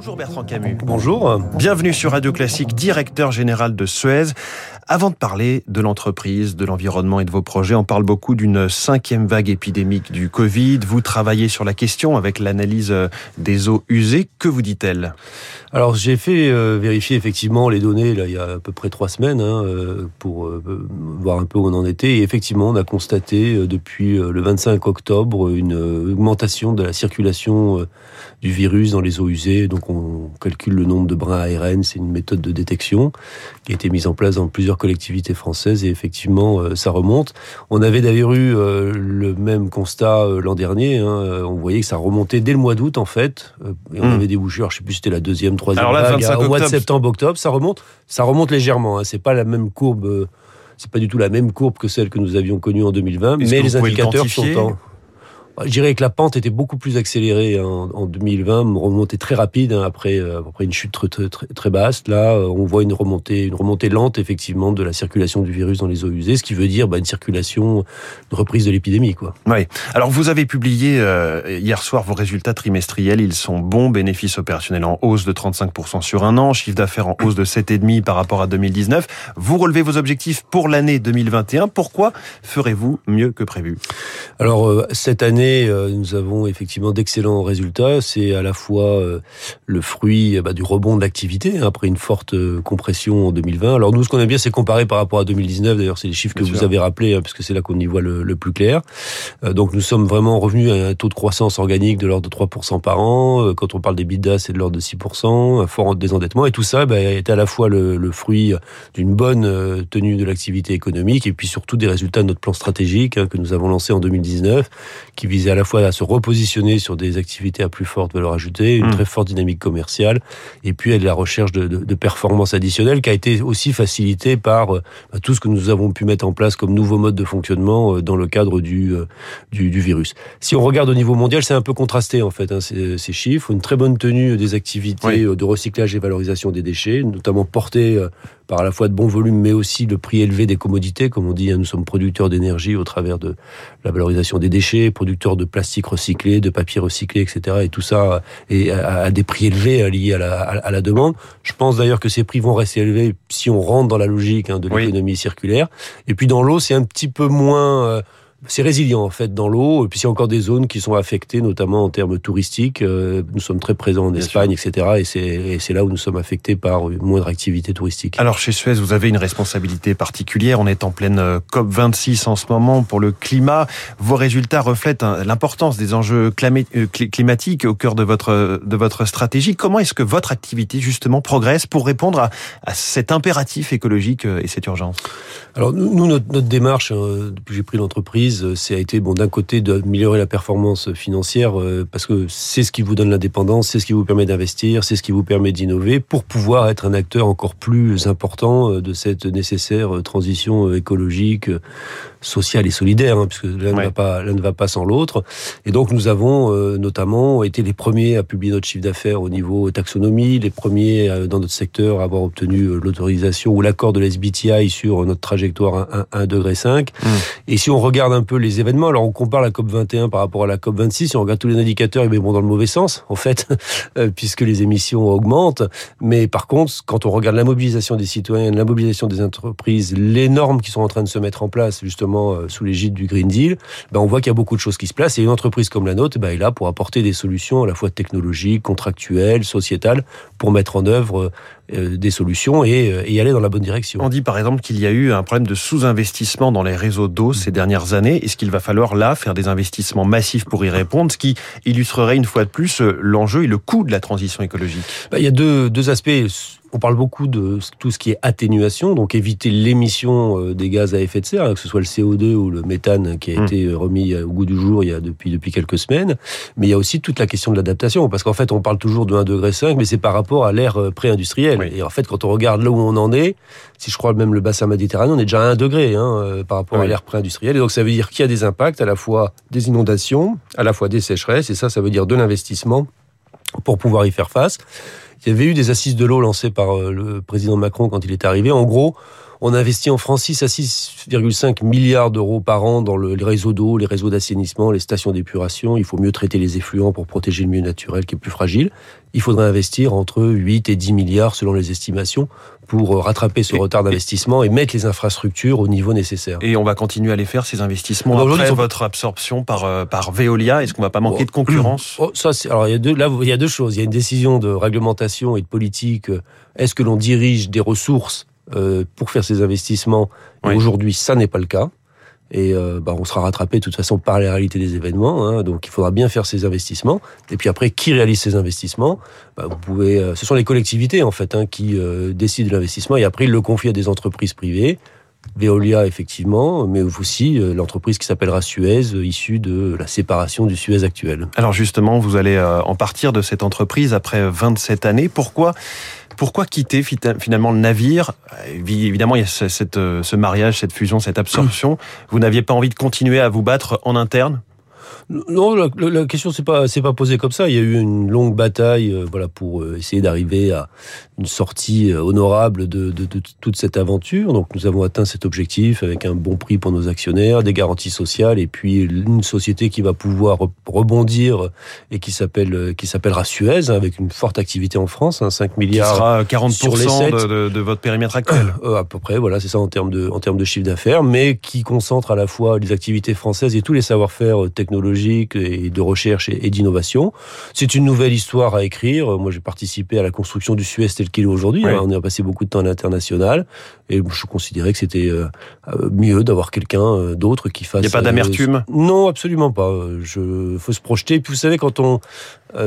Bonjour Bertrand Camus. Bonjour. Bienvenue sur Radio Classique, directeur général de Suez. Avant de parler de l'entreprise, de l'environnement et de vos projets, on parle beaucoup d'une cinquième vague épidémique du Covid. Vous travaillez sur la question avec l'analyse des eaux usées. Que vous dit-elle? Alors j'ai fait euh, vérifier effectivement les données là, il y a à peu près trois semaines hein, euh, pour euh, voir un peu où on en était. Et effectivement, on a constaté depuis le 25 octobre une augmentation de la circulation du virus dans les eaux usées. Donc on calcule le nombre de brins ARN. C'est une méthode de détection qui a été mise en place dans plusieurs collectivités françaises et effectivement ça remonte. On avait d'ailleurs eu le même constat l'an dernier. Hein. On voyait que ça remontait dès le mois d'août en fait. Et on Mmh. avait des bouchures, je sais plus si c'était la deuxième, troisième Alors là, vague. 25 Au mois de septembre, octobre, ça remonte. Ça remonte légèrement. Hein. C'est pas la même courbe. euh, C'est pas du tout la même courbe que celle que nous avions connue en 2020, Est-ce mais les le indicateurs sont en. Je dirais que la pente était beaucoup plus accélérée en, en 2020, une remontée très rapide hein, après, euh, après une chute très, très, très, très basse. Là, euh, on voit une remontée, une remontée lente effectivement de la circulation du virus dans les eaux usées, ce qui veut dire bah, une circulation, une reprise de l'épidémie, quoi. Oui. Alors vous avez publié euh, hier soir vos résultats trimestriels. Ils sont bons. Bénéfices opérationnels en hausse de 35% sur un an. Chiffre d'affaires en hausse de 7,5% par rapport à 2019. Vous relevez vos objectifs pour l'année 2021. Pourquoi ferez-vous mieux que prévu? Alors euh, cette année, euh, nous avons effectivement d'excellents résultats. C'est à la fois euh, le fruit euh, bah, du rebond de l'activité hein, après une forte euh, compression en 2020. Alors nous, ce qu'on aime bien, c'est comparer par rapport à 2019. D'ailleurs, c'est les chiffres que vous avez rappelés, hein, puisque c'est là qu'on y voit le, le plus clair. Donc nous sommes vraiment revenus à un taux de croissance organique de l'ordre de 3% par an. Quand on parle des bidas, c'est de l'ordre de 6%, un fort désendettement. Et tout ça bah, est à la fois le, le fruit d'une bonne tenue de l'activité économique et puis surtout des résultats de notre plan stratégique hein, que nous avons lancé en 2019 qui visait à la fois à se repositionner sur des activités à plus forte valeur ajoutée, une Mm. très forte dynamique commerciale, et puis à de la recherche de, de, de performances additionnelles qui a été aussi facilitée par euh, bah, tout ce que nous avons pu mettre en place comme nouveau mode de fonctionnement euh, dans le cadre du, euh, du, du virus. Si on regarde au niveau mondial, c'est un peu contrasté en fait hein, ces, ces chiffres. Une très bonne tenue des activités Oui. de recyclage et valorisation des déchets, notamment portées euh, par à la fois de bons volumes, mais aussi le prix élevé des commodités. Comme on dit, hein, nous sommes producteurs d'énergie au travers de la valorisation des déchets, producteurs de plastique recyclé, de papier recyclé, etc. Et tout ça est à, des prix élevés euh, liés à la, à- la demande. Je pense d'ailleurs que ces prix vont rester élevés si on rentre dans la logique hein, de Oui. l'économie circulaire. Et puis dans l'eau, c'est un petit peu moins... c'est résilient en fait dans l'eau, et puis il y a encore des zones qui sont affectées, notamment en termes touristiques. Euh, Nous sommes très présents en Bien Espagne, etc. Et c'est là où nous sommes affectés par une moindre activité touristique. Alors chez Suez, vous avez une responsabilité particulière. On est en pleine euh, COP26 en ce moment pour le climat. Vos résultats reflètent hein, l'importance des enjeux euh, cli- climatiques au cœur de votre de votre stratégie. Comment est-ce que votre activité justement progresse pour répondre à, à cet impératif écologique et cette urgence? Alors nous, notre, notre démarche, depuis que j'ai pris l'entreprise, euh, c'est a été bon d'un côté d'améliorer la performance financière euh, parce que c'est ce qui vous donne l'indépendance, c'est ce qui vous permet d'investir, c'est ce qui vous permet d'innover pour pouvoir être un acteur encore plus important euh, de cette nécessaire euh, transition euh, écologique, euh, sociale et solidaire, hein, puisque l'un Ouais. ne va pas l'un ne va pas sans l'autre. Et donc nous avons euh, notamment été les premiers à publier notre chiffre d'affaires au niveau taxonomie, les premiers euh, dans notre secteur à avoir obtenu euh, l'autorisation ou l'accord de la SBTI sur notre trajectoire 1, 1 degré 5. Mm. Et si on regarde un peu les événements, alors on compare la COP 21 par rapport à la COP 26, si on regarde tous les indicateurs, ils vont dans le mauvais sens en fait, euh, puisque les émissions augmentent. Mais par contre, quand on regarde la mobilisation des citoyens, la mobilisation des entreprises, les normes qui sont en train de se mettre en place justement euh, sous l'égide du Green Deal, ben on voit qu'il y a beaucoup de choses qui se placent. Et une entreprise comme la nôtre, ben, est là pour apporter des solutions à la fois technologiques, contractuelles, sociétales, pour mettre en œuvre euh, des solutions et, euh, et aller dans la bonne direction. On dit par exemple qu'il y a eu un problème de sous-investissement dans les réseaux d'eau ces dernières années. Est-ce qu'il va falloir là faire des investissements massifs pour y répondre, ce qui illustrerait une fois de plus euh, l'enjeu et le coût de la transition écologique? Bah, il y a deux, deux aspects. On parle beaucoup de tout ce qui est atténuation, donc éviter l'émission euh, des gaz à effet de serre, hein, que ce soit le CO2 ou le méthane qui a Mm. été remis euh, au goût du jour il y a depuis, depuis quelques semaines. Mais il y a aussi toute la question de l'adaptation, parce qu'en fait, on parle toujours de 1,5 degré, mais c'est par rapport à l'ère euh, pré-industrielle. Oui. Et en fait, quand on regarde là où on en est, si je crois même le bassin méditerranéen, on est déjà à 1 degré hein, euh, par rapport Oui. à l'ère pré-industrielle. Et donc, ça veut dire qu'il y a des impacts à la fois des inondations, à la fois des sécheresses, et ça, ça veut dire de l'investissement pour pouvoir y faire face. Il y avait eu des assises de l'eau lancées par euh, le président Macron quand il est arrivé. En gros, On investit en France 6 à 6,5 milliards d'euros par an dans le, les réseaux d'eau, les réseaux d'assainissement, les stations d'épuration. Il faut mieux traiter les effluents pour protéger le milieu naturel qui est plus fragile. Il faudrait investir entre 8 et 10 milliards selon les estimations pour euh, rattraper ce retard d'investissement et mettre les infrastructures au niveau nécessaire. Et on va continuer à les faire, ces investissements, Alors, après votre absorption par, euh, par Veolia. Est-ce qu'on va pas manquer de concurrence oh, ça, Alors, il y, a deux, là, il y a deux choses. Il y a une décision de réglementation et de politique. Est-ce que l'on dirige des ressources euh, pour faire ces investissements oui. Aujourd'hui, ça n'est pas le cas et euh, bah, on sera rattrapé de toute façon par les réalités des événements. Hein, donc il faudra bien faire ces investissements. Et puis après, qui réalise ces investissements? Bah, Vous pouvez, euh, ce sont les collectivités en fait hein, qui euh, décident de l'investissement et après ils le confient à des entreprises privées. Veolia effectivement, mais aussi euh, l'entreprise qui s'appellera Suez, issue de la séparation du Suez actuel. Alors justement, vous allez euh, en partir de cette entreprise après 27 années. Pourquoi pourquoi quitter finalement le navire? Évidemment, il y a cette, ce mariage, cette fusion, cette absorption. Vous n'aviez pas envie de continuer à vous battre en interne? Non, la, la question c'est pas c'est pas posée comme ça. Il y a eu une longue bataille, euh, voilà, pour euh, essayer d'arriver à une sortie euh, honorable de, de, de, toute cette aventure. Donc nous avons atteint cet objectif avec un bon prix pour nos actionnaires, des garanties sociales et puis une société qui va pouvoir rebondir et qui s'appelle qui s'appellera Suez hein, avec une forte activité en France, hein, 5 milliards. Qui sera 40 sur les 7. De, de, votre périmètre actuel. Euh, à peu près, voilà, c'est ça en termes de en termes de chiffre d'affaires, mais qui concentre à la fois les activités françaises et tous les savoir-faire technologiques et de recherche et d'innovation. C'est une nouvelle histoire à écrire. Moi, j'ai participé à la construction du Suez tel qu'il est aujourd'hui. Oui. On a passé beaucoup de temps à l'international et je considérais que c'était euh, mieux d'avoir quelqu'un euh, d'autre qui fasse. Il n'y a pas d'amertume? Non, absolument pas. Je faut se projeter. Et puis vous savez, quand on euh,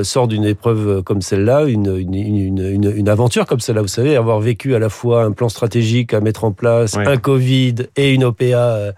sort d'une épreuve comme celle-là, une, une, une, une, aventure comme celle-là, vous savez, avoir vécu à la fois un plan stratégique à mettre en place, un Covid et une OPA euh,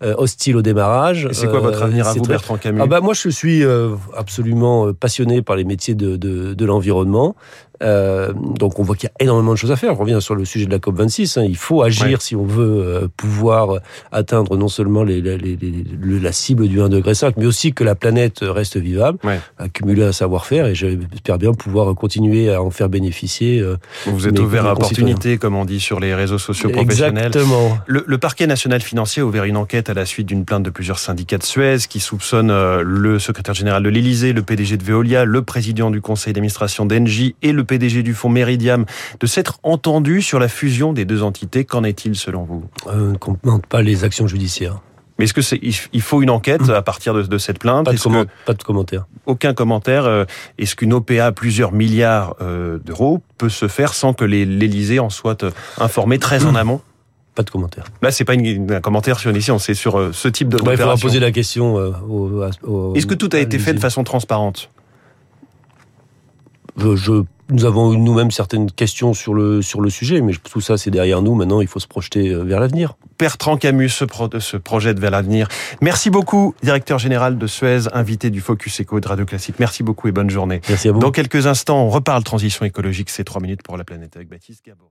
hostile au démarrage. C'est quoi votre avenir à vous, très... Bertrand Camus? Ah bah Moi, je suis euh, absolument passionné par les métiers de, de, de l'environnement. Euh, donc on voit qu'il y a énormément de choses à faire. Je reviens sur le sujet de la COP 26. Hein. Il faut agir ouais. si on veut euh, pouvoir atteindre non seulement les, les, les, la cible du 1,5 degré, mais aussi que la planète reste vivable, ouais. accumuler un savoir-faire et j'espère bien pouvoir continuer à en faire bénéficier. Euh, Vous êtes ouvert à opportunité, comme on dit sur les réseaux sociaux professionnels. Exactement. Le, le, parquet national financier a ouvert une enquête à la suite d'une plainte de plusieurs syndicats de Suez qui soupçonnent euh, le secrétaire général de l'Élysée, le PDG de Veolia, le président du conseil d'administration d'Engie et le PDG du fonds Meridiam de s'être entendu sur la fusion des deux entités. Qu'en est-il selon vous? Euh, On ne commente pas les actions judiciaires. Mais est-ce que c'est il faut une enquête à partir de, de cette plainte? Pas de, comment, pas de commentaire. Aucun commentaire. Euh, est-ce qu'une OPA à plusieurs milliards euh, d'euros peut se faire sans que l'Élysée en soit informé très en amont? Pas de commentaire. Là, c'est pas une, un commentaire sur ici, on sait sur euh, ce type de. Bah, il faudra poser la question. Euh, au, au, Est-ce que tout a été fait de façon transparente? Je, nous avons nous-mêmes certaines questions sur le, sur le sujet, mais tout ça, c'est derrière nous. Maintenant, il faut se projeter vers l'avenir. Bertrand Camus se, pro, se projette vers l'avenir. Merci beaucoup, directeur général de Suez, invité du Focus Eco de Radio Classique. Merci beaucoup et bonne journée. Merci à vous. Dans quelques instants, on reparle transition écologique. C'est trois minutes pour la planète avec Baptiste Gabory.